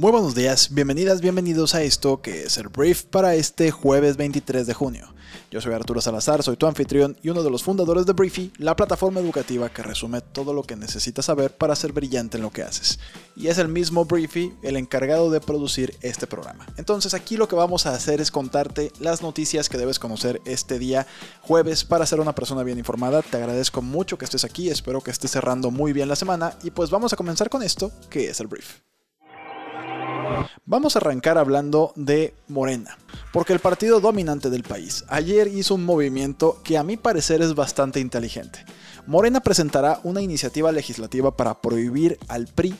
Muy buenos días, bienvenidas, bienvenidos a esto que es el brief para este jueves 23 de junio. Yo soy Arturo Salazar, soy tu anfitrión y uno de los fundadores de Briefy, la plataforma educativa que resume todo lo que necesitas saber para ser brillante en lo que haces. Y es el mismo Briefy el encargado de producir este programa. Entonces aquí lo que vamos a hacer es contarte las noticias que debes conocer este día jueves para ser una persona bien informada. Te agradezco mucho que estés aquí, espero que estés cerrando muy bien la semana y pues vamos a comenzar con esto que es el brief. Vamos a arrancar hablando de Morena, porque el partido dominante del país ayer hizo un movimiento que a mi parecer es bastante inteligente. Morena presentará una iniciativa legislativa para prohibir al PRI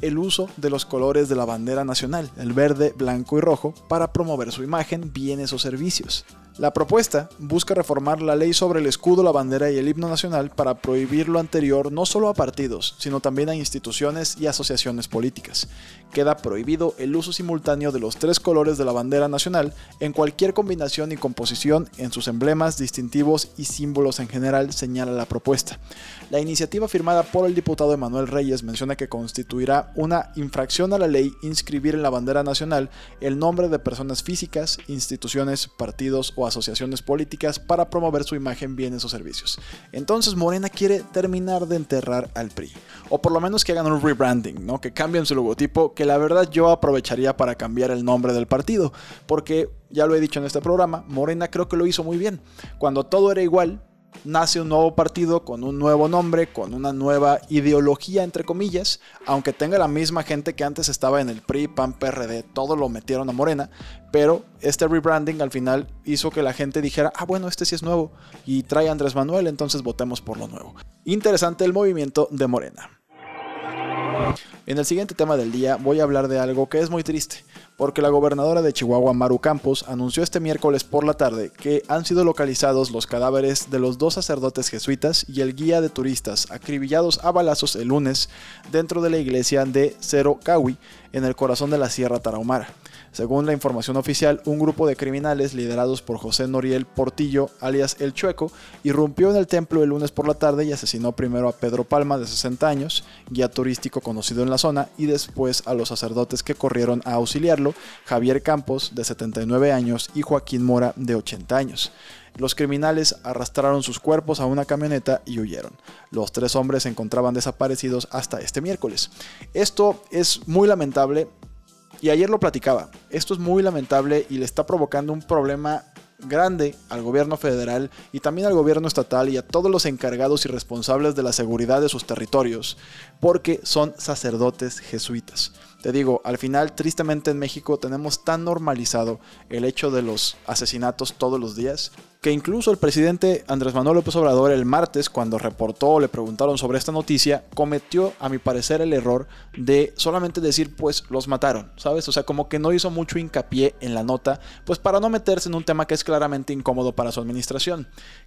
el uso de los colores de la bandera nacional, el verde, blanco y rojo, para promover su imagen, bienes o servicios. La propuesta busca reformar la ley sobre el escudo, la bandera y el himno nacional para prohibir lo anterior no solo a partidos, sino también a instituciones y asociaciones políticas. Queda prohibido el uso simultáneo de los tres colores de la bandera nacional en cualquier combinación y composición en sus emblemas, distintivos y símbolos en general, señala la propuesta. La iniciativa firmada por el diputado Emanuel Reyes menciona que constituirá una infracción a la ley inscribir en la bandera nacional el nombre de personas físicas, instituciones, partidos o asociaciones políticas para promover su imagen, bienes o servicios. Entonces Morena quiere terminar de enterrar al PRI. O por lo menos que hagan un rebranding, ¿no? Que cambien su logotipo, que la verdad yo aprovecharía para cambiar el nombre del partido. Porque, ya lo he dicho en este programa, Morena creo que lo hizo muy bien. Cuando todo era igual, nace un nuevo partido con un nuevo nombre, con una nueva ideología, entre comillas, aunque tenga la misma gente que antes estaba en el PRI, PAN, PRD, todo lo metieron a Morena, pero este rebranding al final hizo que la gente dijera, ah, bueno, este sí es nuevo y trae Andrés Manuel, entonces votemos por lo nuevo. Interesante el movimiento de Morena. En el siguiente tema del día voy a hablar de algo que es muy triste, porque la gobernadora de Chihuahua, Maru Campos, anunció este miércoles por la tarde que han sido localizados los cadáveres de los dos sacerdotes jesuitas y el guía de turistas acribillados a balazos el lunes dentro de la iglesia de Cero Cawi, en el corazón de la Sierra Tarahumara. Según la información oficial, un grupo de criminales liderados por José Noriel Portillo, alias El Chueco, irrumpió en el templo el lunes por la tarde y asesinó primero a Pedro Palma, de 60 años, guía turístico conocido en la zona, y después a los sacerdotes que corrieron a auxiliarlo, Javier Campos, de 79 años, y Joaquín Mora, de 80 años. Los criminales arrastraron sus cuerpos a una camioneta y huyeron. Los tres hombres se encontraban desaparecidos hasta este miércoles. Esto es muy lamentable y ayer lo platicaba. Esto es muy lamentable y le está provocando un problema grande al gobierno federal y también al gobierno estatal y a todos los encargados y responsables de la seguridad de sus territorios, porque son sacerdotes jesuitas. Te digo, al final, tristemente en México tenemos tan normalizado el hecho de los asesinatos todos los días que incluso el presidente Andrés Manuel López Obrador el martes, cuando reportó o le preguntaron sobre esta noticia, cometió, a mi parecer, el error de solamente decir, pues los mataron, ¿sabes? O sea, como que no hizo mucho hincapié en la nota, pues para no meterse en un tema que es claramente incómodo para su administración.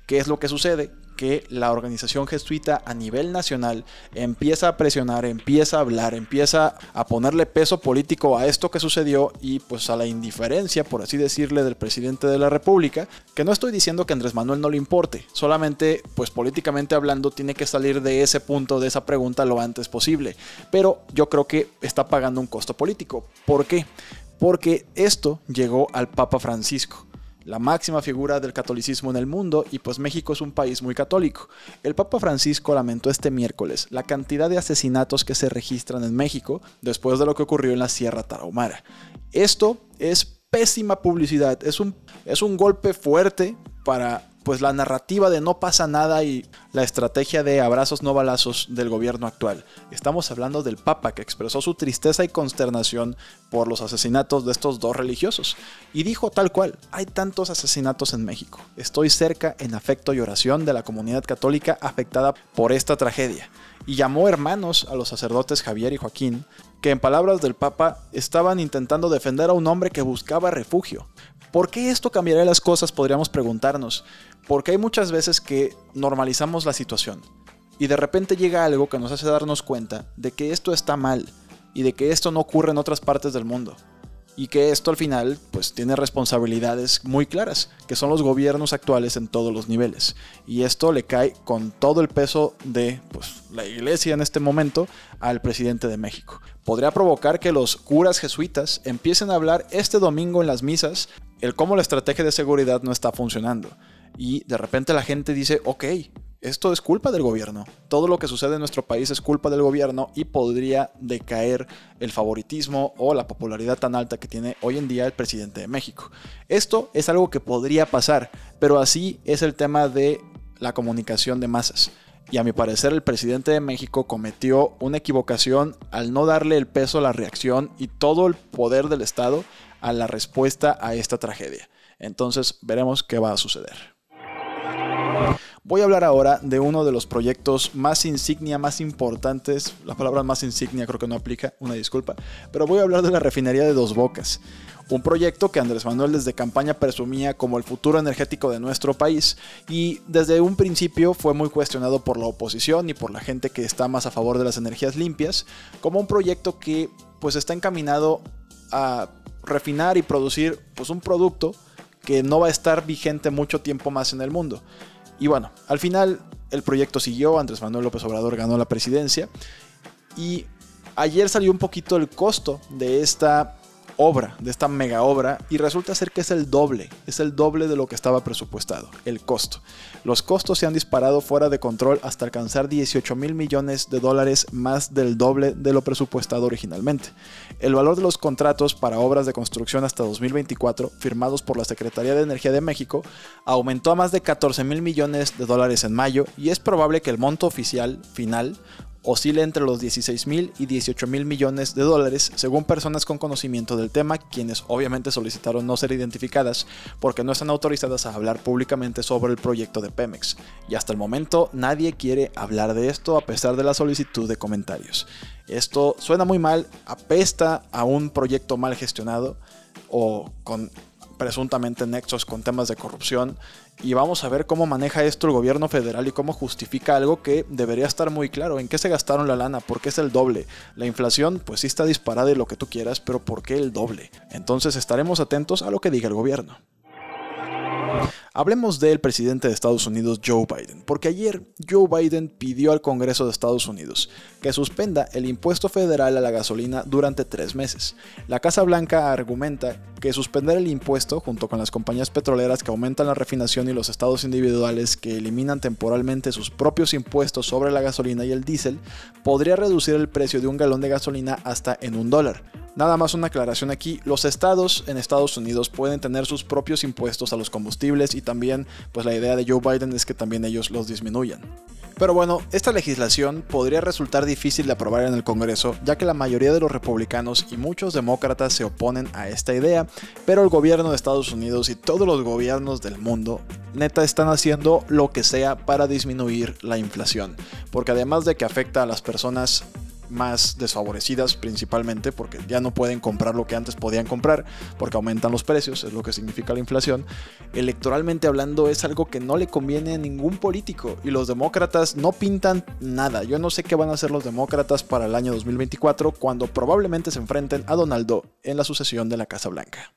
¿Qué es lo que sucede? Que la organización jesuita a nivel nacional empieza a presionar, empieza a hablar, empieza a ponerle peso político a esto que sucedió y pues a la indiferencia, por así decirle, del presidente de la República, que no estoy diciendo que Andrés Manuel no le importe, solamente pues políticamente hablando tiene que salir de ese punto, de esa pregunta lo antes posible. Pero yo creo que está pagando un costo político. ¿Por qué? Porque esto llegó al Papa Francisco la máxima figura del catolicismo en el mundo y pues México es un país muy católico. El Papa Francisco lamentó este miércoles la cantidad de asesinatos que se registran en México después de lo que ocurrió en la Sierra Tarahumara. Esto es pésima publicidad, es un, es un golpe fuerte para pues la narrativa de no pasa nada y la estrategia de abrazos no balazos del gobierno actual. Estamos hablando del Papa que expresó su tristeza y consternación por los asesinatos de estos dos religiosos y dijo tal cual, hay tantos asesinatos en México, estoy cerca en afecto y oración de la comunidad católica afectada por esta tragedia y llamó hermanos a los sacerdotes Javier y Joaquín, que en palabras del Papa estaban intentando defender a un hombre que buscaba refugio. ¿Por qué esto cambiaría las cosas? Podríamos preguntarnos. Porque hay muchas veces que normalizamos la situación. Y de repente llega algo que nos hace darnos cuenta de que esto está mal y de que esto no ocurre en otras partes del mundo y que esto al final pues tiene responsabilidades muy claras, que son los gobiernos actuales en todos los niveles. Y esto le cae con todo el peso de pues, la iglesia en este momento al presidente de México. Podría provocar que los curas jesuitas empiecen a hablar este domingo en las misas el cómo la estrategia de seguridad no está funcionando. Y de repente la gente dice, ok, esto es culpa del gobierno. Todo lo que sucede en nuestro país es culpa del gobierno y podría decaer el favoritismo o la popularidad tan alta que tiene hoy en día el presidente de México. Esto es algo que podría pasar, pero así es el tema de la comunicación de masas. Y a mi parecer el presidente de México cometió una equivocación al no darle el peso, la reacción y todo el poder del Estado a la respuesta a esta tragedia. Entonces veremos qué va a suceder. Voy a hablar ahora de uno de los proyectos más insignia, más importantes. La palabra más insignia creo que no aplica, una disculpa. Pero voy a hablar de la refinería de Dos Bocas. Un proyecto que Andrés Manuel desde campaña presumía como el futuro energético de nuestro país y desde un principio fue muy cuestionado por la oposición y por la gente que está más a favor de las energías limpias como un proyecto que pues está encaminado a refinar y producir pues un producto que no va a estar vigente mucho tiempo más en el mundo. Y bueno, al final el proyecto siguió, Andrés Manuel López Obrador ganó la presidencia. Y ayer salió un poquito el costo de esta obra, de esta mega obra, y resulta ser que es el doble, es el doble de lo que estaba presupuestado, el costo. Los costos se han disparado fuera de control hasta alcanzar 18 mil millones de dólares, más del doble de lo presupuestado originalmente. El valor de los contratos para obras de construcción hasta 2024, firmados por la Secretaría de Energía de México, aumentó a más de 14 mil millones de dólares en mayo y es probable que el monto oficial final oscila entre los 16 mil y 18 mil millones de dólares, según personas con conocimiento del tema, quienes obviamente solicitaron no ser identificadas porque no están autorizadas a hablar públicamente sobre el proyecto de Pemex. Y hasta el momento nadie quiere hablar de esto a pesar de la solicitud de comentarios. Esto suena muy mal, apesta a un proyecto mal gestionado o con presuntamente nexos con temas de corrupción y vamos a ver cómo maneja esto el gobierno federal y cómo justifica algo que debería estar muy claro. ¿En qué se gastaron la lana? ¿Por qué es el doble? La inflación pues sí está disparada y lo que tú quieras, pero ¿por qué el doble? Entonces estaremos atentos a lo que diga el gobierno. Hablemos del presidente de Estados Unidos, Joe Biden, porque ayer Joe Biden pidió al Congreso de Estados Unidos que suspenda el impuesto federal a la gasolina durante tres meses. La Casa Blanca argumenta que suspender el impuesto, junto con las compañías petroleras que aumentan la refinación y los estados individuales que eliminan temporalmente sus propios impuestos sobre la gasolina y el diésel, podría reducir el precio de un galón de gasolina hasta en un dólar. Nada más una aclaración aquí, los estados en Estados Unidos pueden tener sus propios impuestos a los combustibles y también pues la idea de Joe Biden es que también ellos los disminuyan. Pero bueno, esta legislación podría resultar difícil de aprobar en el Congreso, ya que la mayoría de los republicanos y muchos demócratas se oponen a esta idea, pero el gobierno de Estados Unidos y todos los gobiernos del mundo neta están haciendo lo que sea para disminuir la inflación, porque además de que afecta a las personas más desfavorecidas principalmente porque ya no pueden comprar lo que antes podían comprar porque aumentan los precios, es lo que significa la inflación. Electoralmente hablando es algo que no le conviene a ningún político y los demócratas no pintan nada. Yo no sé qué van a hacer los demócratas para el año 2024 cuando probablemente se enfrenten a Donaldo en la sucesión de la Casa Blanca.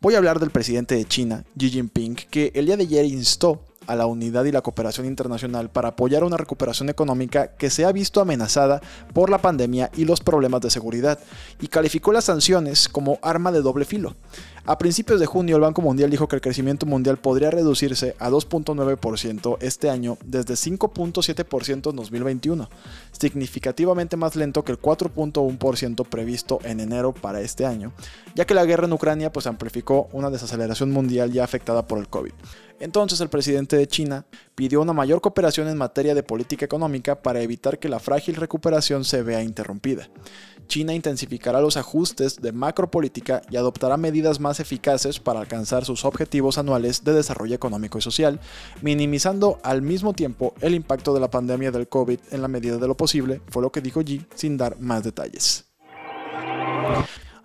Voy a hablar del presidente de China, Xi Jinping, que el día de ayer instó a la unidad y la cooperación internacional para apoyar una recuperación económica que se ha visto amenazada por la pandemia y los problemas de seguridad, y calificó las sanciones como arma de doble filo. A principios de junio, el Banco Mundial dijo que el crecimiento mundial podría reducirse a 2.9% este año desde 5.7% en 2021, significativamente más lento que el 4.1% previsto en enero para este año, ya que la guerra en Ucrania pues amplificó una desaceleración mundial ya afectada por el COVID. Entonces el presidente de China pidió una mayor cooperación en materia de política económica para evitar que la frágil recuperación se vea interrumpida. China intensificará los ajustes de macropolítica y adoptará medidas más eficaces para alcanzar sus objetivos anuales de desarrollo económico y social, minimizando al mismo tiempo el impacto de la pandemia del COVID en la medida de lo posible, fue lo que dijo Xi sin dar más detalles.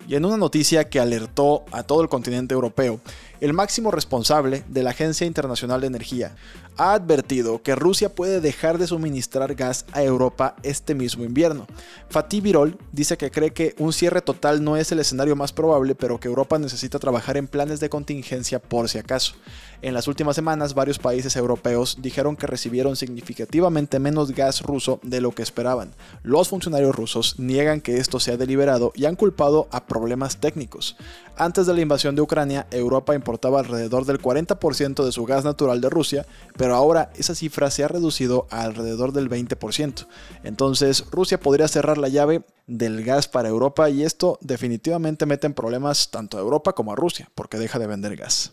Y en una noticia que alertó a todo el continente europeo, el máximo responsable de la Agencia Internacional de Energía, ha advertido que Rusia puede dejar de suministrar gas a Europa este mismo invierno. Fatih Birol dice que cree que un cierre total no es el escenario más probable, pero que Europa necesita trabajar en planes de contingencia por si acaso. En las últimas semanas, varios países europeos dijeron que recibieron significativamente menos gas ruso de lo que esperaban. Los funcionarios rusos niegan que esto sea deliberado y han culpado a problemas técnicos. Antes de la invasión de Ucrania, Europa importaba alrededor del 40% de su gas natural de Rusia, pero ahora esa cifra se ha reducido a alrededor del 20%. Entonces, Rusia podría cerrar la llave del gas para Europa y esto definitivamente mete en problemas tanto a Europa como a Rusia, porque deja de vender gas.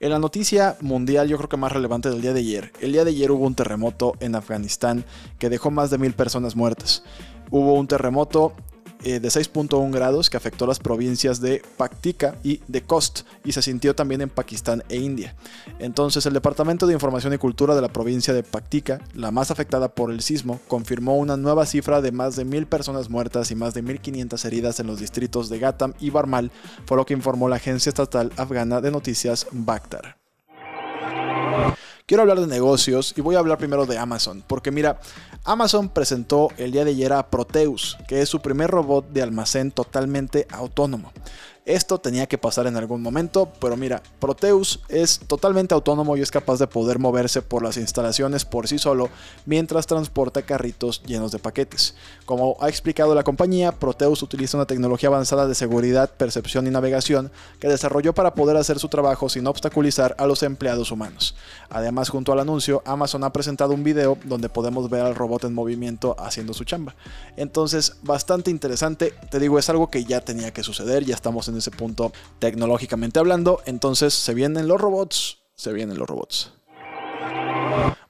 En la noticia mundial yo creo que más relevante del día de ayer, el día de ayer hubo un terremoto en Afganistán que dejó más de mil personas muertas. Hubo un terremoto eh, de 6.1 grados que afectó las provincias de Paktika y de Khost y se sintió también en Pakistán e India. Entonces el Departamento de Información y Cultura de la provincia de Paktika, la más afectada por el sismo, confirmó una nueva cifra de más de mil personas muertas y más de 1.500 heridas en los distritos de Gatam y Barmal, fue lo que informó la agencia estatal afgana de noticias Bakhtar. Quiero hablar de negocios y voy a hablar primero de Amazon, porque mira, Amazon presentó el día de ayer a Proteus, que es su primer robot de almacén totalmente autónomo. Esto tenía que pasar en algún momento, pero mira, Proteus es totalmente autónomo y es capaz de poder moverse por las instalaciones por sí solo mientras transporta carritos llenos de paquetes. Como ha explicado la compañía, Proteus utiliza una tecnología avanzada de seguridad, percepción y navegación que desarrolló para poder hacer su trabajo sin obstaculizar a los empleados humanos. Además, junto al anuncio, Amazon ha presentado un video donde podemos ver al robot en movimiento haciendo su chamba. Entonces, bastante interesante, te digo, es algo que ya tenía que suceder, ya estamos en ese punto tecnológicamente hablando. Entonces se vienen los robots, se vienen los robots.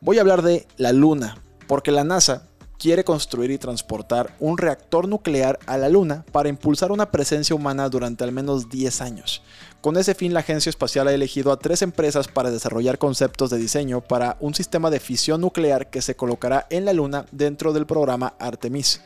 Voy a hablar de la Luna, porque la NASA quiere construir y transportar un reactor nuclear a la Luna para impulsar una presencia humana durante al menos 10 años. Con ese fin, la Agencia Espacial ha elegido a tres empresas para desarrollar conceptos de diseño para un sistema de fisión nuclear que se colocará en la Luna dentro del programa Artemis.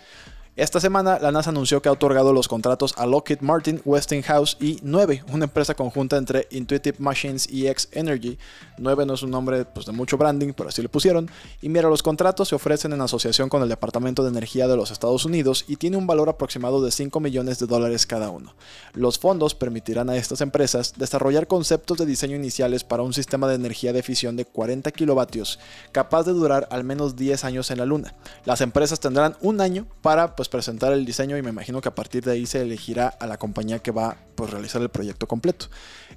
Esta semana, la NASA anunció que ha otorgado los contratos a Lockheed Martin, Westinghouse y 9, una empresa conjunta entre Intuitive Machines y X Energy. 9 no es un nombre pues, de mucho branding, pero así le pusieron. Y mira, los contratos se ofrecen en asociación con el Departamento de Energía de los Estados Unidos y tiene un valor aproximado de 5 millones de dólares cada uno. Los fondos permitirán a estas empresas desarrollar conceptos de diseño iniciales para un sistema de energía de fisión de 40 kilovatios, capaz de durar al menos 10 años en la Luna. Las empresas tendrán un año para pues, presentar el diseño y me imagino que a partir de ahí se elegirá a la compañía que va pues, realizar el proyecto completo.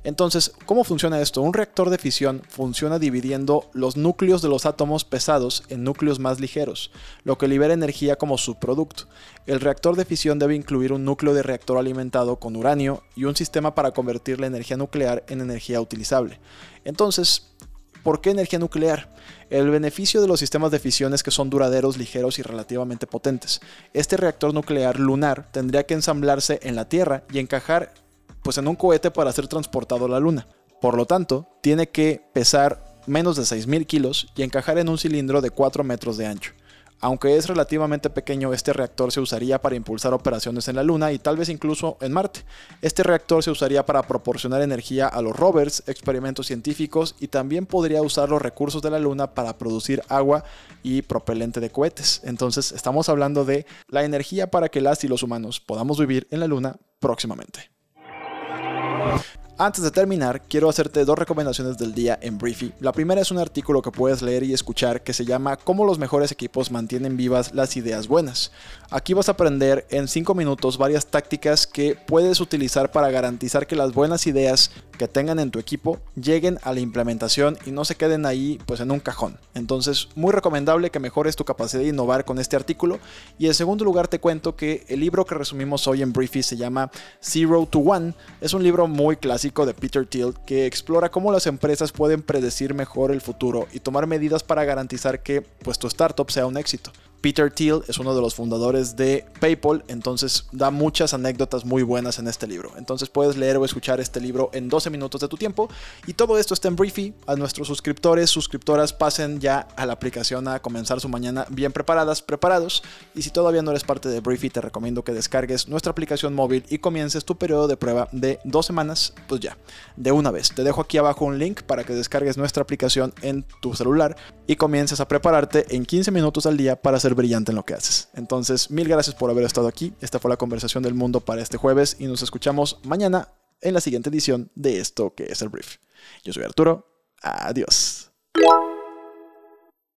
Entonces, ¿cómo funciona esto? Un reactor de fisión funciona dividiendo los núcleos de los átomos pesados en núcleos más ligeros, lo que libera energía como subproducto. El reactor de fisión debe incluir un núcleo de reactor alimentado con uranio y un sistema para convertir la energía nuclear en energía utilizable. Entonces, ¿Por qué energía nuclear? El beneficio de los sistemas de fisión es que son duraderos, ligeros y relativamente potentes. Este reactor nuclear lunar tendría que ensamblarse en la Tierra y encajar pues, en un cohete para ser transportado a la Luna. Por lo tanto, tiene que pesar menos de 6.000 kilos y encajar en un cilindro de 4 metros de ancho. Aunque es relativamente pequeño, este reactor se usaría para impulsar operaciones en la Luna y tal vez incluso en Marte. Este reactor se usaría para proporcionar energía a los rovers, experimentos científicos y también podría usar los recursos de la Luna para producir agua y propelente de cohetes. Entonces estamos hablando de la energía para que las y los humanos podamos vivir en la Luna próximamente. Antes de terminar, quiero hacerte dos recomendaciones del día en Briefy. La primera es un artículo que puedes leer y escuchar que se llama Cómo los mejores equipos mantienen vivas las ideas buenas. Aquí vas a aprender en 5 minutos varias tácticas que puedes utilizar para garantizar que las buenas ideas que tengan en tu equipo lleguen a la implementación y no se queden ahí pues en un cajón. Entonces, muy recomendable que mejores tu capacidad de innovar con este artículo. Y en segundo lugar te cuento que el libro que resumimos hoy en Briefy se llama Zero to One. Es un libro muy clásico de Peter Thiel que explora cómo las empresas pueden predecir mejor el futuro y tomar medidas para garantizar que pues tu startup sea un éxito. Peter Thiel es uno de los fundadores de PayPal, entonces da muchas anécdotas muy buenas en este libro. Entonces puedes leer o escuchar este libro en 12 minutos de tu tiempo y todo esto está en Briefy. A nuestros suscriptores, suscriptoras pasen ya a la aplicación a comenzar su mañana bien preparadas, preparados. Y si todavía no eres parte de Briefy, te recomiendo que descargues nuestra aplicación móvil y comiences tu periodo de prueba de dos semanas, pues ya, de una vez. Te dejo aquí abajo un link para que descargues nuestra aplicación en tu celular y comiences a prepararte en 15 minutos al día para brillante en lo que haces. Entonces, mil gracias por haber estado aquí. Esta fue la conversación del mundo para este jueves y nos escuchamos mañana en la siguiente edición de esto que es el brief. Yo soy Arturo. Adiós.